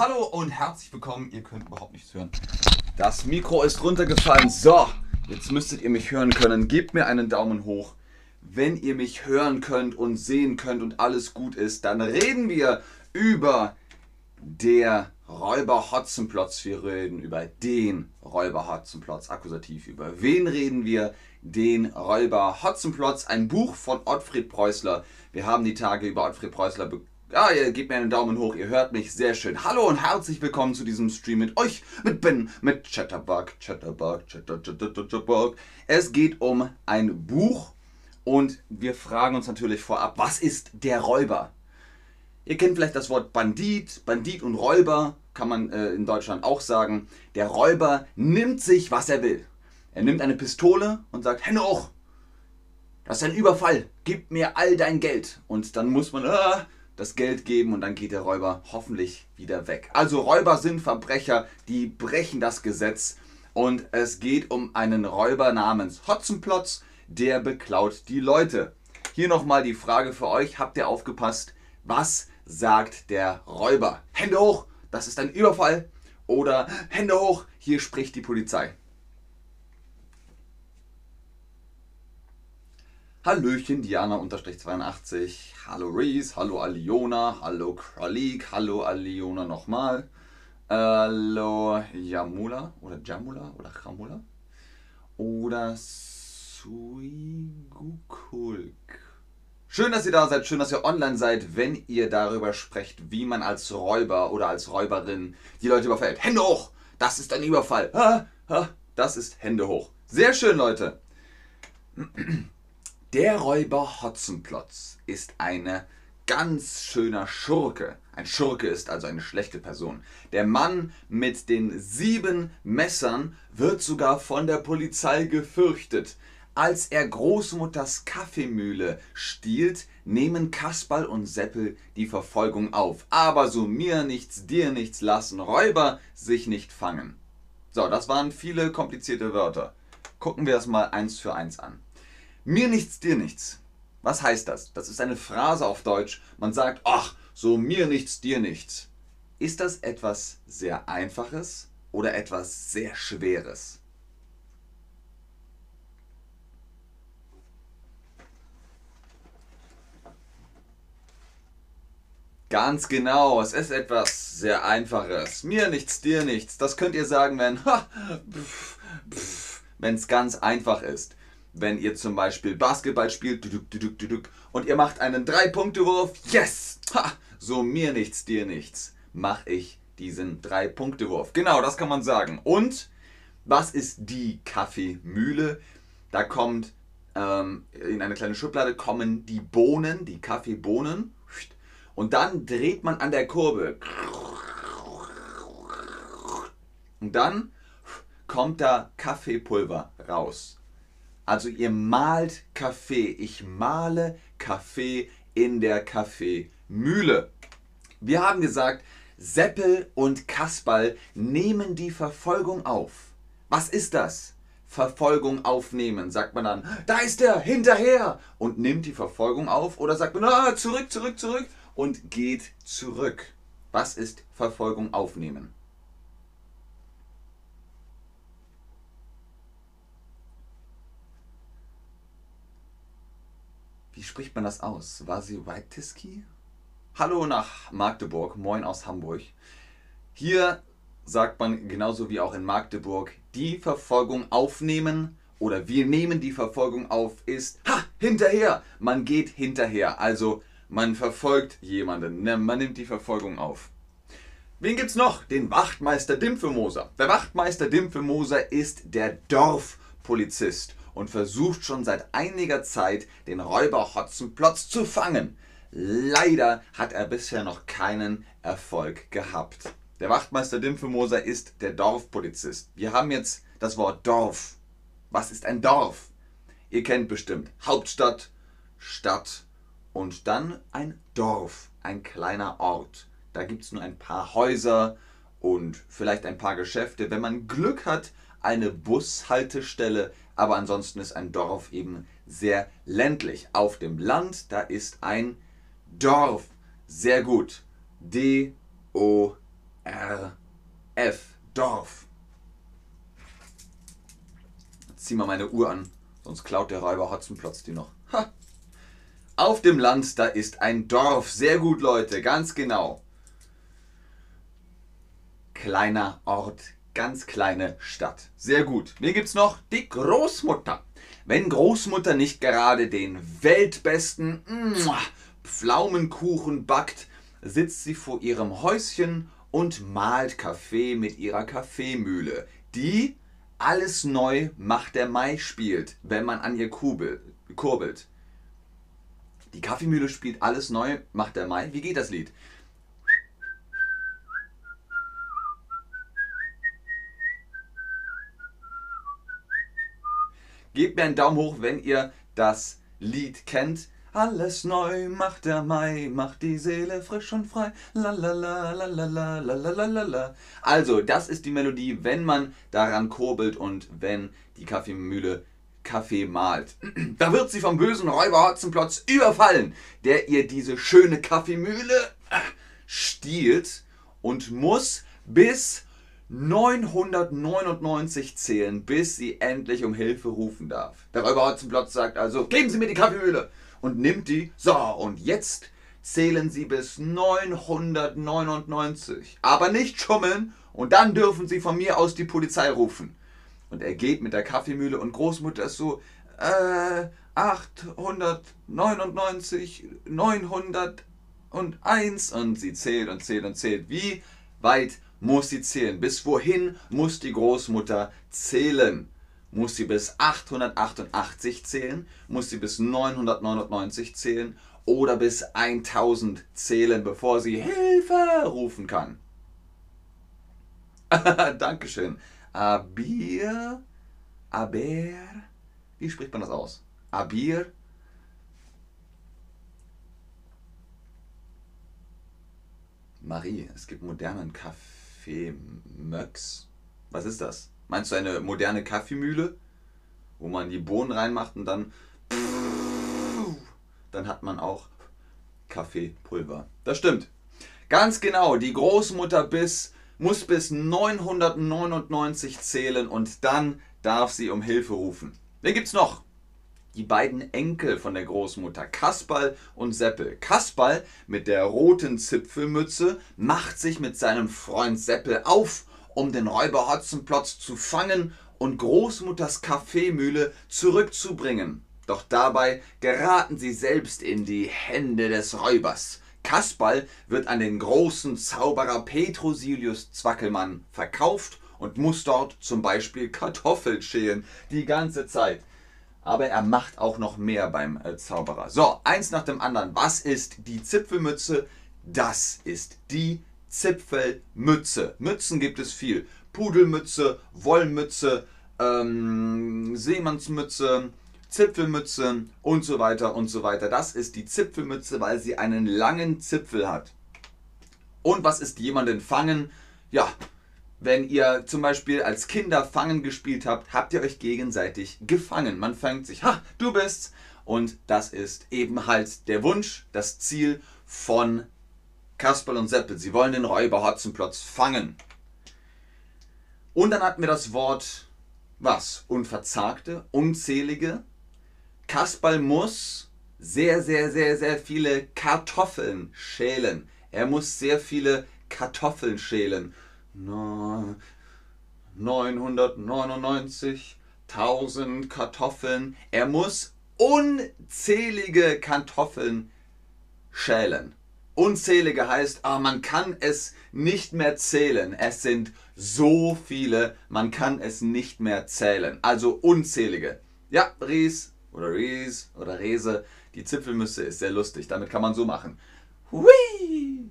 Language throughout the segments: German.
Hallo und herzlich willkommen. Ihr könnt überhaupt nichts hören. Das Mikro ist runtergefallen. So, jetzt müsstet ihr mich hören können. Gebt mir einen Daumen hoch. Wenn ihr mich hören könnt und sehen könnt und alles gut ist, dann reden wir über der Räuber Hotzenplotz. Wir reden über den Räuber Hotzenplotz. Akkusativ. Über wen reden wir? Den Räuber Hotzenplotz. Ein Buch von Ottfried Preußler. Wir haben die Tage über Ottfried Preußler. Ja, ihr gebt mir einen Daumen hoch, ihr hört mich sehr schön. Hallo und herzlich willkommen zu diesem Stream mit euch, mit Ben, mit Chatterbug, Chatterbug, Chatter, Chatter, Chatterbug. Es geht um ein Buch und wir fragen uns natürlich vorab, was ist der Räuber? Ihr kennt vielleicht das Wort Bandit, Bandit und Räuber, kann man äh, in Deutschland auch sagen. Der Räuber nimmt sich, was er will. Er nimmt eine Pistole und sagt, Hände hoch, das ist ein Überfall, gib mir all dein Geld. Und dann muss man, äh, das Geld geben und dann geht der Räuber hoffentlich wieder weg. Also Räuber sind Verbrecher, die brechen das Gesetz und es geht um einen Räuber namens Hotzenplotz, der beklaut die Leute. Hier nochmal die Frage für euch, habt ihr aufgepasst, was sagt der Räuber? Hände hoch, das ist ein Überfall oder Hände hoch, hier spricht die Polizei. Hallöchen, Diana-82. Hallo Reese, hallo Aliona, hallo Kralik, hallo Aliona nochmal. Hallo Jamula oder Jamula oder Jamula oder Suigukulk. Schön, dass ihr da seid, schön, dass ihr online seid, wenn ihr darüber sprecht, wie man als Räuber oder als Räuberin die Leute überfällt. Hände hoch! Das ist ein Überfall. Das ist Hände hoch. Sehr schön, Leute. Der Räuber Hotzenplotz ist eine ganz schöner Schurke. Ein Schurke ist also eine schlechte Person. Der Mann mit den sieben Messern wird sogar von der Polizei gefürchtet. Als er Großmutters Kaffeemühle stiehlt, nehmen Kasperl und Seppel die Verfolgung auf. Aber so mir nichts, dir nichts lassen Räuber sich nicht fangen. So, das waren viele komplizierte Wörter. Gucken wir das mal eins für eins an. Mir nichts, dir nichts. Was heißt das? Das ist eine Phrase auf Deutsch. Man sagt, ach, so mir nichts, dir nichts. Ist das etwas sehr Einfaches oder etwas sehr Schweres? Ganz genau, es ist etwas sehr Einfaches. Mir nichts, dir nichts. Das könnt ihr sagen, wenn es ganz einfach ist wenn ihr zum Beispiel Basketball spielt und ihr macht einen Drei-Punkte-Wurf, yes! Ha! So mir nichts, dir nichts, mache ich diesen Drei-Punkte-Wurf. Genau, das kann man sagen. Und was ist die Kaffeemühle? Da kommt ähm, in eine kleine Schublade kommen die Bohnen, die Kaffeebohnen. Und dann dreht man an der Kurbel. Und dann kommt da Kaffeepulver raus. Also ihr malt Kaffee. Ich male Kaffee in der Kaffeemühle. Wir haben gesagt, Seppel und Kasperl nehmen die Verfolgung auf. Was ist das? Verfolgung aufnehmen. Sagt man dann, da ist er, hinterher und nimmt die Verfolgung auf oder sagt man, ah, zurück, zurück, zurück und geht zurück. Was ist Verfolgung aufnehmen? Wie spricht man das aus? Vasi Waitiski? Hallo nach Magdeburg, moin aus Hamburg. Hier sagt man genauso wie auch in Magdeburg, die Verfolgung aufnehmen oder wir nehmen die Verfolgung auf ist, ha, hinterher. Man geht hinterher, also man verfolgt jemanden, ne, man nimmt die Verfolgung auf. Wen gibt's noch? Den Wachtmeister Dimpfelmoser. Der Wachtmeister Dimpfelmoser ist der Dorfpolizist und versucht schon seit einiger Zeit, den Räuber Hotzenplotz zu fangen. Leider hat er bisher noch keinen Erfolg gehabt. Der Wachtmeister Dimpfelmoser ist der Dorfpolizist. Wir haben jetzt das Wort Dorf. Was ist ein Dorf? Ihr kennt bestimmt Hauptstadt, Stadt und dann ein Dorf, ein kleiner Ort. Da gibt es nur ein paar Häuser und vielleicht ein paar Geschäfte. Wenn man Glück hat, eine Bushaltestelle, aber ansonsten ist ein Dorf eben sehr ländlich. Auf dem Land, da ist ein Dorf. Sehr gut. D-O-R-F. Dorf. Jetzt zieh mal meine Uhr an, sonst klaut der Räuber Hotzenplotz die noch. Ha. Auf dem Land, da ist ein Dorf. Sehr gut, Leute, ganz genau. Kleiner Ort, ganz kleine Stadt. Sehr gut. Mir gibt's noch die Großmutter. Wenn Großmutter nicht gerade den weltbesten Pflaumenkuchen backt, sitzt sie vor ihrem Häuschen und malt Kaffee mit ihrer Kaffeemühle, die alles neu macht der Mai spielt, wenn man an ihr kurbelt. Die Kaffeemühle spielt alles neu, macht der Mai. Wie geht das Lied? Gebt mir einen Daumen hoch, wenn ihr das Lied kennt. Alles neu macht der Mai, macht die Seele frisch und frei. La Also, das ist die Melodie, wenn man daran kurbelt und wenn die Kaffeemühle Kaffee malt. Da wird sie vom bösen Räuber Hotzenplotz überfallen, der ihr diese schöne Kaffeemühle äh, stiehlt und muss bis 999 zählen, bis sie endlich um Hilfe rufen darf. Der Räuber Hotzenplotz sagt also, geben Sie mir die Kaffeemühle und nimmt die. So, und jetzt zählen Sie bis 999. Aber nicht schummeln und dann dürfen Sie von mir aus die Polizei rufen. Und er geht mit der Kaffeemühle und Großmutter ist so, äh, 899, 901 und sie zählt und zählt und zählt. Wie weit muss sie zählen? Bis wohin muss die Großmutter zählen? Muss sie bis 888 zählen? Muss sie bis 999 zählen? Oder bis 1000 zählen, bevor sie Hilfe rufen kann? Dankeschön. Abir, Aber, wie spricht man das aus? Abir, Marie, es gibt modernen Kaffee Möx. Was ist das? Meinst du eine moderne Kaffeemühle, wo man die Bohnen reinmacht und dann dann hat man auch Kaffeepulver. Das stimmt. Ganz genau, die Großmutter bis muss bis 999 zählen und dann darf sie um Hilfe rufen. Wer gibt's noch? Die beiden Enkel von der Großmutter, Kasperl und Seppel. Kasperl mit der roten Zipfelmütze macht sich mit seinem Freund Seppel auf, um den Räuber Hotzenplotz zu fangen und Großmutters Kaffeemühle zurückzubringen. Doch dabei geraten sie selbst in die Hände des Räubers. Kasperl wird an den großen Zauberer Petrosilius Zwackelmann verkauft und muss dort zum Beispiel Kartoffeln schälen die ganze Zeit. Aber er macht auch noch mehr beim äh, Zauberer. So, eins nach dem anderen. Was ist die Zipfelmütze? Das ist die Zipfelmütze. Mützen gibt es viel. Pudelmütze, Wollmütze, ähm, Seemannsmütze, Zipfelmütze und so weiter und so weiter. Das ist die Zipfelmütze, weil sie einen langen Zipfel hat. Und was ist jemanden fangen? Ja, wenn ihr zum Beispiel als Kinder Fangen gespielt habt, habt ihr euch gegenseitig gefangen. Man fängt sich, ha, du bist's. Und das ist eben halt der Wunsch, das Ziel von Kasperl und Seppel. Sie wollen den Räuber Hotzenplotz fangen. Und dann hatten wir das Wort, was? Unverzagte, unzählige, Kasperl muss sehr, sehr, sehr, sehr viele Kartoffeln schälen. Er muss sehr viele Kartoffeln schälen. 999.000 Kartoffeln. Er muss unzählige Kartoffeln schälen. Unzählige heißt, ah, man kann es nicht mehr zählen. Es sind so viele, man kann es nicht mehr zählen. Also unzählige. Ja, Ries, oder Ries oder Rese. Die Zipfelmüsse ist sehr lustig. Damit kann man so machen. Hui!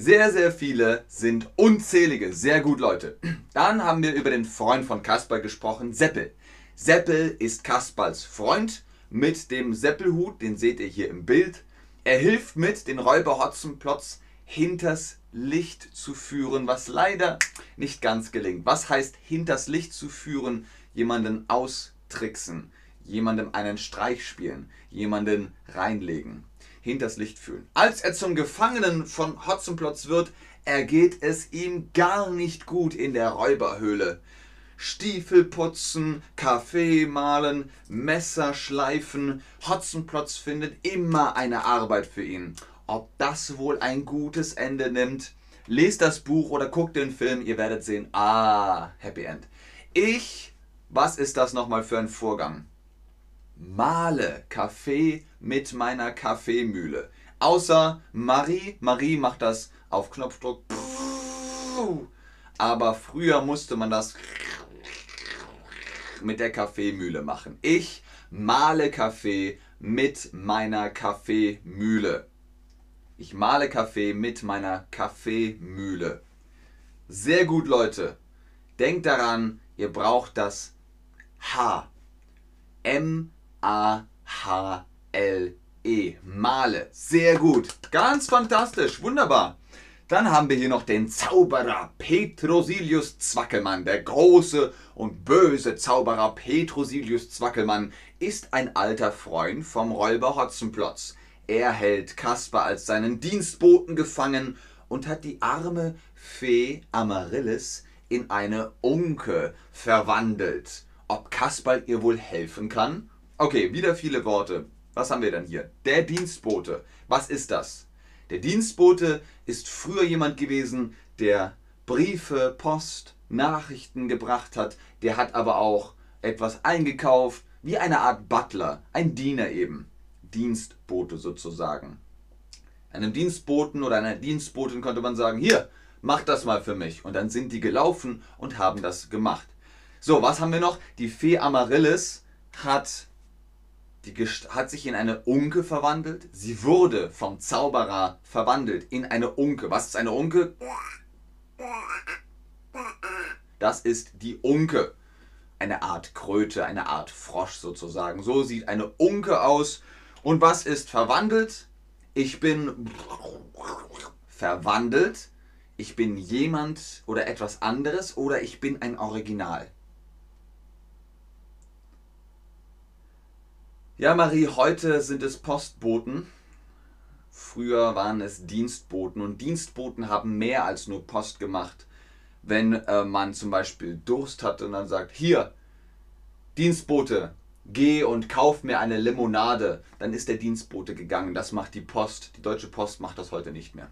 Sehr, sehr viele sind unzählige. Sehr gut, Leute. Dann haben wir über den Freund von Kasper gesprochen, Seppel. Seppel ist Kasperls Freund mit dem Seppelhut, den seht ihr hier im Bild. Er hilft mit, den Räuber Hotzenplotz hinters Licht zu führen, was leider nicht ganz gelingt. Was heißt hinters Licht zu führen? Jemanden austricksen jemandem einen Streich spielen, jemanden reinlegen, hinters Licht führen. Als er zum Gefangenen von Hotzenplotz wird, ergeht es ihm gar nicht gut in der Räuberhöhle. Stiefel putzen, Kaffee mahlen, Messer schleifen, Hotzenplotz findet immer eine Arbeit für ihn. Ob das wohl ein gutes Ende nimmt? Lest das Buch oder guckt den Film, ihr werdet sehen, ah, Happy End. Ich, was ist das nochmal für ein Vorgang? Male Kaffee mit meiner Kaffeemühle. Außer Marie, Marie macht das auf Knopfdruck. Aber früher musste man das mit der Kaffeemühle machen. Ich male Kaffee mit meiner Kaffeemühle. Ich male Kaffee mit meiner Kaffeemühle. Sehr gut, Leute. Denkt daran, ihr braucht das H. M-A-H-L-E. Male. Sehr gut. Ganz fantastisch. Wunderbar. Dann haben wir hier noch den Zauberer Petrosilius Zwackelmann. Der große und böse Zauberer Petrosilius Zwackelmann ist ein alter Freund vom Räuber Hotzenplotz. Er hält Kasper als seinen Dienstboten gefangen und hat die arme Fee Amaryllis in eine Unke verwandelt. Ob Kasperl ihr wohl helfen kann? Okay, wieder viele Worte. Was haben wir denn hier? Der Dienstbote. Was ist das? Der Dienstbote ist früher jemand gewesen, der Briefe, Post, Nachrichten gebracht hat. Der hat aber auch etwas eingekauft, wie eine Art Butler, ein Diener eben. Dienstbote sozusagen. Einem Dienstboten oder einer Dienstbotin konnte man sagen, hier, mach das mal für mich. Und dann sind die gelaufen und haben das gemacht. So, was haben wir noch? Die Fee Amaryllis hat die hat sich in eine Unke verwandelt. Sie wurde vom Zauberer verwandelt in eine Unke. Was ist eine Unke? Das ist die Unke. Eine Art Kröte, eine Art Frosch sozusagen. So sieht eine Unke aus. Und was ist verwandelt? Ich bin verwandelt. Ich bin jemand oder etwas anderes oder ich bin ein Original. Ja, Marie, heute sind es Postboten. Früher waren es Dienstboten und Dienstboten haben mehr als nur Post gemacht. Wenn äh, man zum Beispiel Durst hatte und dann sagt, hier, Dienstbote, geh und kauf mir eine Limonade, dann ist der Dienstbote gegangen. Das macht die Post. Die Deutsche Post macht das heute nicht mehr.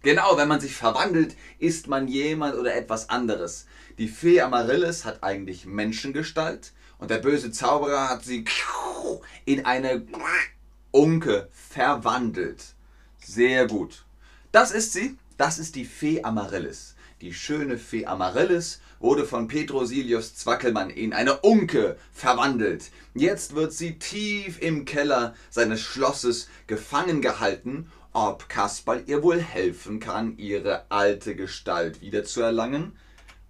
Genau, wenn man sich verwandelt, ist man jemand oder etwas anderes. Die Fee Amaryllis hat eigentlich Menschengestalt und der böse Zauberer hat sie in eine Unke verwandelt. Sehr gut. Das ist sie. Das ist die Fee Amaryllis. Die schöne Fee Amaryllis wurde von Petrosilius Zwackelmann in eine Unke verwandelt. Jetzt wird sie tief im Keller seines Schlosses gefangen gehalten, ob Kasperl ihr wohl helfen kann, ihre alte Gestalt wiederzuerlangen.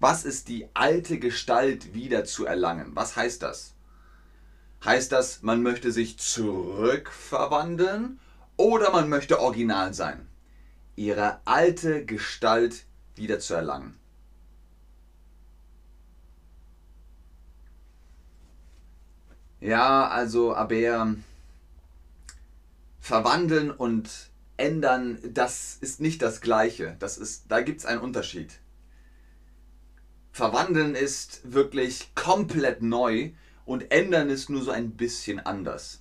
Was ist die alte Gestalt wieder zu erlangen? Was heißt das? Heißt das, man möchte sich zurückverwandeln oder man möchte original sein? Ihre alte Gestalt wieder zu erlangen. Ja, also, aber verwandeln und ändern, das ist nicht das Gleiche. Das ist, da gibt es einen Unterschied. Verwandeln ist wirklich komplett neu und ändern ist nur so ein bisschen anders.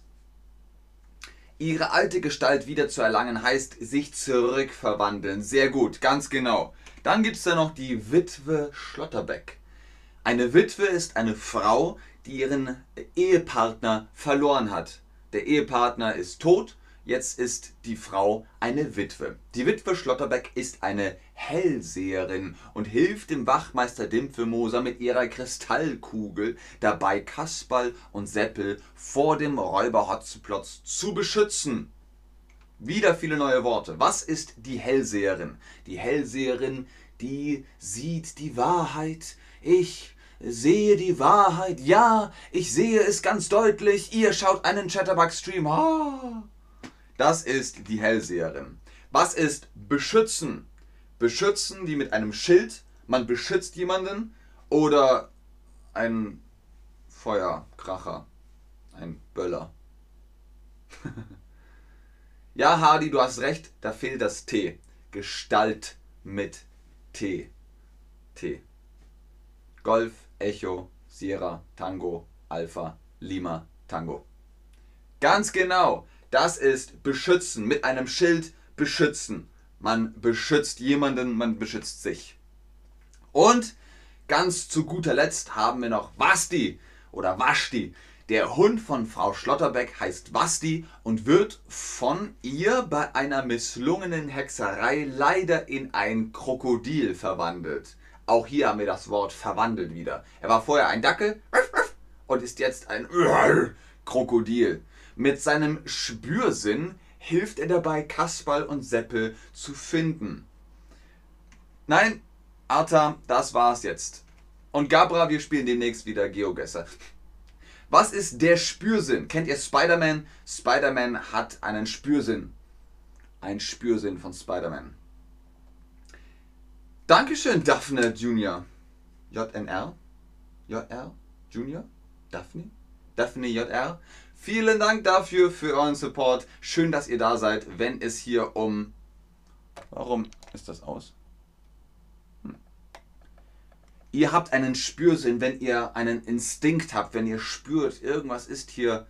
Ihre alte Gestalt wieder zu erlangen heißt sich zurückverwandeln. Sehr gut, ganz genau. Dann gibt es da noch die Witwe Schlotterbeck. Eine Witwe ist eine Frau, die ihren Ehepartner verloren hat. Der Ehepartner ist tot Jetzt ist die Frau eine Witwe. Die Witwe Schlotterbeck ist eine Hellseherin und hilft dem Wachmeister Dimpfelmoser mit ihrer Kristallkugel dabei, Kasperl und Seppel vor dem Räuber Hotzenplotz zu beschützen. Wieder viele neue Worte. Was ist die Hellseherin? Die Hellseherin, die sieht die Wahrheit. Ich sehe die Wahrheit. Ja, ich sehe es ganz deutlich. Ihr schaut einen Chatterbug-Stream. Ah. Das ist die Hellseherin. Was ist beschützen? Beschützen wie mit einem Schild. Man beschützt jemanden oder ein Feuerkracher, ein Böller. ja, Hardy, du hast recht, da fehlt das T. Gestalt mit T. T. Golf, Echo, Sierra, Tango, Alpha, Lima, Tango. Ganz genau. Das ist beschützen. Mit einem Schild beschützen. Man beschützt jemanden, man beschützt sich. Und ganz zu guter Letzt haben wir noch Wasti oder Wasti. Der Hund von Frau Schlotterbeck heißt Wasti und wird von ihr bei einer misslungenen Hexerei leider in ein Krokodil verwandelt. Auch hier haben wir das Wort verwandelt wieder. Er war vorher ein Dackel und ist jetzt ein Krokodil. Mit seinem Spürsinn hilft er dabei, Kasperl und Seppel zu finden. Nein, Arta, das war's jetzt. Und Gabra, wir spielen demnächst wieder Geogesser. Was ist der Spürsinn? Kennt ihr Spider-Man? Spider-Man hat einen Spürsinn. Ein Spürsinn von Spider-Man. Dankeschön, Daphne Junior. JNR? JR? Junior? Daphne? Daphne JR? Vielen Dank dafür, für euren Support. Schön, dass ihr da seid, wenn es hier um... Warum ist das aus? Hm. Ihr habt einen Spürsinn, wenn ihr einen Instinkt habt, wenn ihr spürt, irgendwas ist hier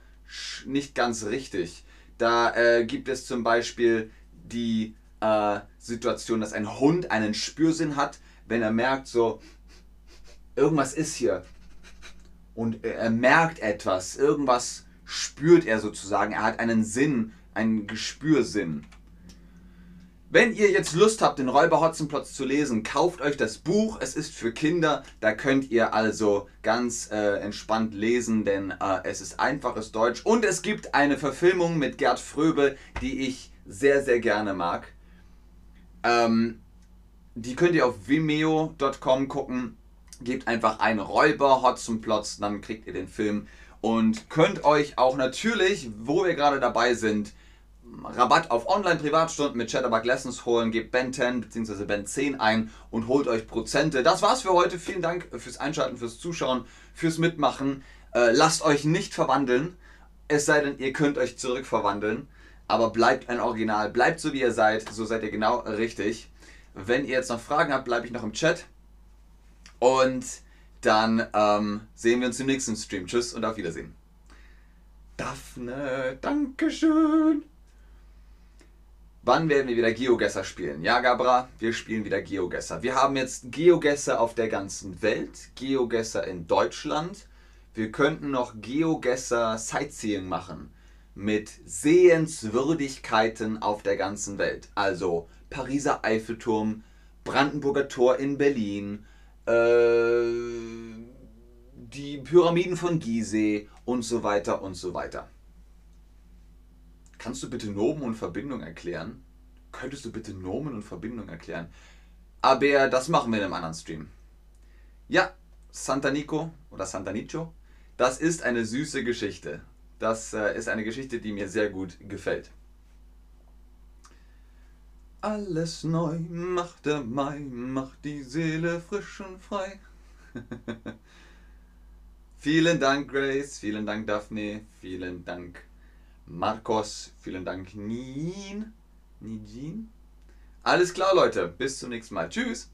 nicht ganz richtig. Da äh, gibt es zum Beispiel die äh, Situation, dass ein Hund einen Spürsinn hat, wenn er merkt, so, irgendwas ist hier. Und er merkt etwas, irgendwas spürt er sozusagen. Er hat einen Sinn, einen Gespürsinn. Wenn ihr jetzt Lust habt, den Räuber Hotzenplotz zu lesen, kauft euch das Buch. Es ist für Kinder. Da könnt ihr also ganz äh, entspannt lesen, denn äh, es ist einfaches Deutsch. Und es gibt eine Verfilmung mit Gerd Fröbe, die ich sehr, sehr gerne mag. Ähm, die könnt ihr auf vimeo.com gucken. Gebt einfach ein Räuber Hotzenplotz, dann kriegt ihr den Film und könnt euch auch natürlich, wo wir gerade dabei sind, Rabatt auf Online-Privatstunden mit Chatterbug Lessons holen. Gebt Ben 10 bzw. Ben 10 ein und holt euch Prozente. Das war's für heute. Vielen Dank fürs Einschalten, fürs Zuschauen, fürs Mitmachen. Äh, lasst euch nicht verwandeln. Es sei denn, ihr könnt euch zurückverwandeln. Aber bleibt ein Original. Bleibt so, wie ihr seid. So seid ihr genau richtig. Wenn ihr jetzt noch Fragen habt, bleibe ich noch im Chat. Und dann ähm, sehen wir uns im nächsten Stream. Tschüss und auf Wiedersehen. Daphne, Dankeschön. Wann werden wir wieder Geogesser spielen? Ja, Gabra, wir spielen wieder Geogesser. Wir haben jetzt Geogesser auf der ganzen Welt, Geogesser in Deutschland. Wir könnten noch Geogesser Sightseeing machen mit Sehenswürdigkeiten auf der ganzen Welt. Also Pariser Eiffelturm, Brandenburger Tor in Berlin, äh, die Pyramiden von Gizeh und so weiter und so weiter. Kannst du bitte Nomen und Verbindung erklären? Könntest du bitte Nomen und Verbindung erklären? Aber das machen wir in einem anderen Stream. Ja, Santa Nico oder Santa Nicho, das ist eine süße Geschichte. Das äh, ist eine Geschichte, die mir sehr gut gefällt. Alles neu macht der Mai, macht die Seele frisch und frei. vielen Dank, Grace, vielen Dank, Daphne, vielen Dank, Marcos, vielen Dank, Nien, Nijin. Alles klar, Leute, bis zum nächsten Mal. Tschüss.